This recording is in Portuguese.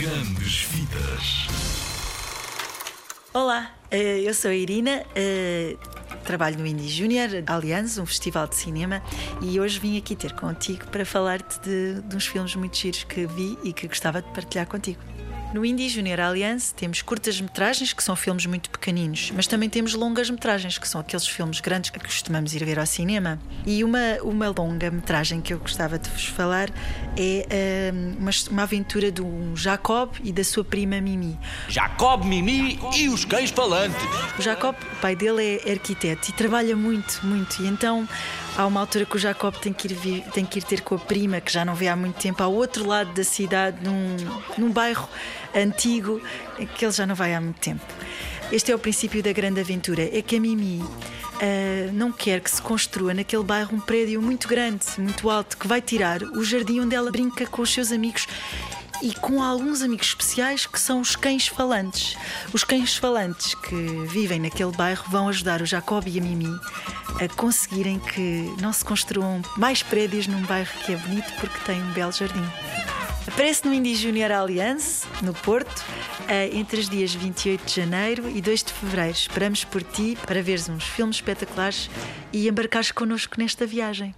Grandes Vidas. Olá, eh, eu sou a Irina, eh, trabalho no Indie Junior Allianz, um festival de cinema, e hoje vim aqui ter contigo para falar-te de, de uns filmes muito giros que vi e que gostava de partilhar contigo. No Indie Junior Alliance temos curtas-metragens, que são filmes muito pequeninos, mas também temos longas-metragens, que são aqueles filmes grandes que costumamos ir ver ao cinema. E uma, uma longa-metragem que eu gostava de vos falar é hum, uma, uma aventura do Jacob e da sua prima Mimi. Jacob, Mimi e os cães falantes. O Jacob, o pai dele é arquiteto e trabalha muito, muito. E então há uma altura que o Jacob tem que ir, vi- tem que ir ter com a prima, que já não vê há muito tempo, ao outro lado da cidade, num, num bairro antigo, que ele já não vai há muito tempo. Este é o princípio da grande aventura: é que a Mimi. ah, não quer que se construa naquele bairro um prédio muito grande, muito alto, que vai tirar o jardim onde ela brinca com os seus amigos e com alguns amigos especiais que são os cães falantes. Os cães falantes que vivem naquele bairro vão ajudar o Jacob e a Mimi a conseguirem que não se construam mais prédios num bairro que é bonito porque tem um belo jardim. Aparece no Indie Junior Alliance, no Porto, eh, entre os dias 28 de janeiro e 2 de fevereiro. Esperamos por ti para veres uns filmes espetaculares e embarcares connosco nesta viagem.